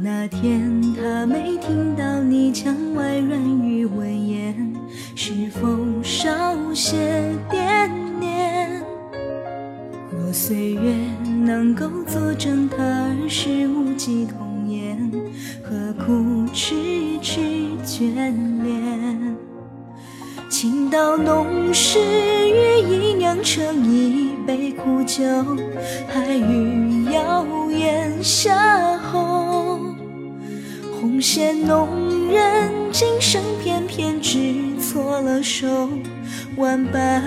那天他没听到你墙外软语温言，是否少些惦念？若岁月能够作证他儿时无忌童颜，何苦痴痴眷恋？情到浓时，月已酿成一杯苦酒，还欲谣言邂逅。红线弄人，今生偏偏只错了手。万般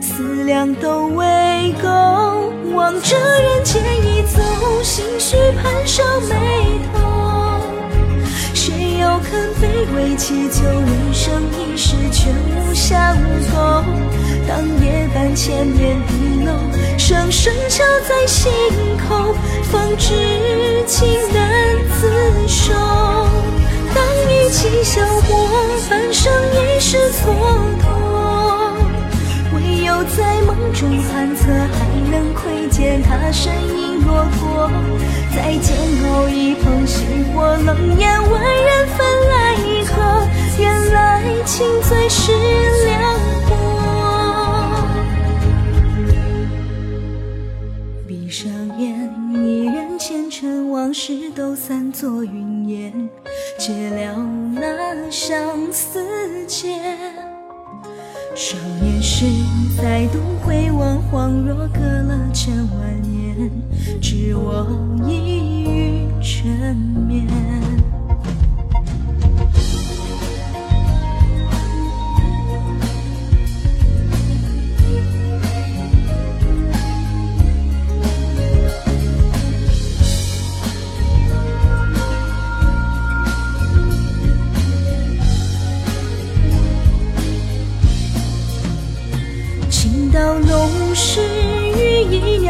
思量都未够，望着人间已走，心绪攀上眉头。谁又肯卑微祈求人生一世，却无相够？当夜半千面地楼，声声敲在心口，方知情难自守。当一起消磨，半生一世蹉跎。唯有在梦中寒测，还能窥见他身影落魄。再煎熬一捧星火，冷眼万人分来何？原来情最是凉薄。闭上眼，一人前尘往事都散作云烟，解了那相思结。少年时再度回望，恍若隔了千万年，只我一语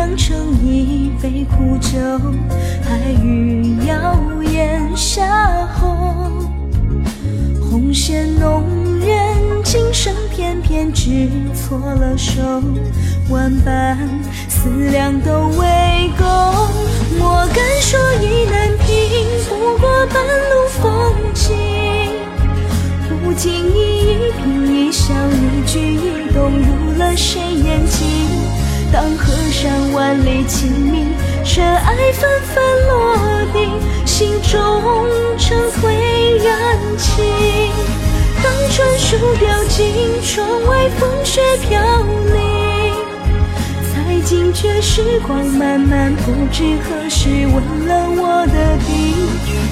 酿成一杯苦酒，还欲谣言邂逅。红线弄人，今生偏偏只错了手，万般思量都未够。莫敢说意难平，不过半路风景。不经意一颦一笑，一举一动入了谁眼睛？当河山万里清明，尘埃纷纷落定，心中成灰燃尽。当春树掉尽，窗外风雪飘零，才惊觉时光漫漫，不知何时问了我的病。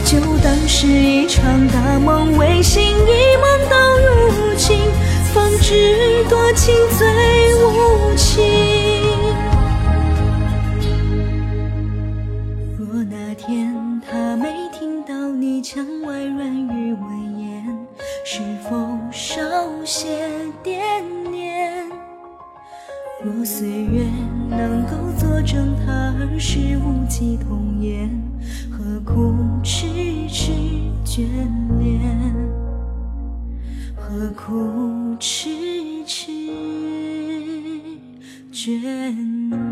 就当是一场大梦，为醒一梦到如今，方知多情最天他没听到你墙外软语温言，是否少些惦念？若岁月能够作证他儿时无忌童颜，何苦痴痴眷恋？何苦痴痴眷恋？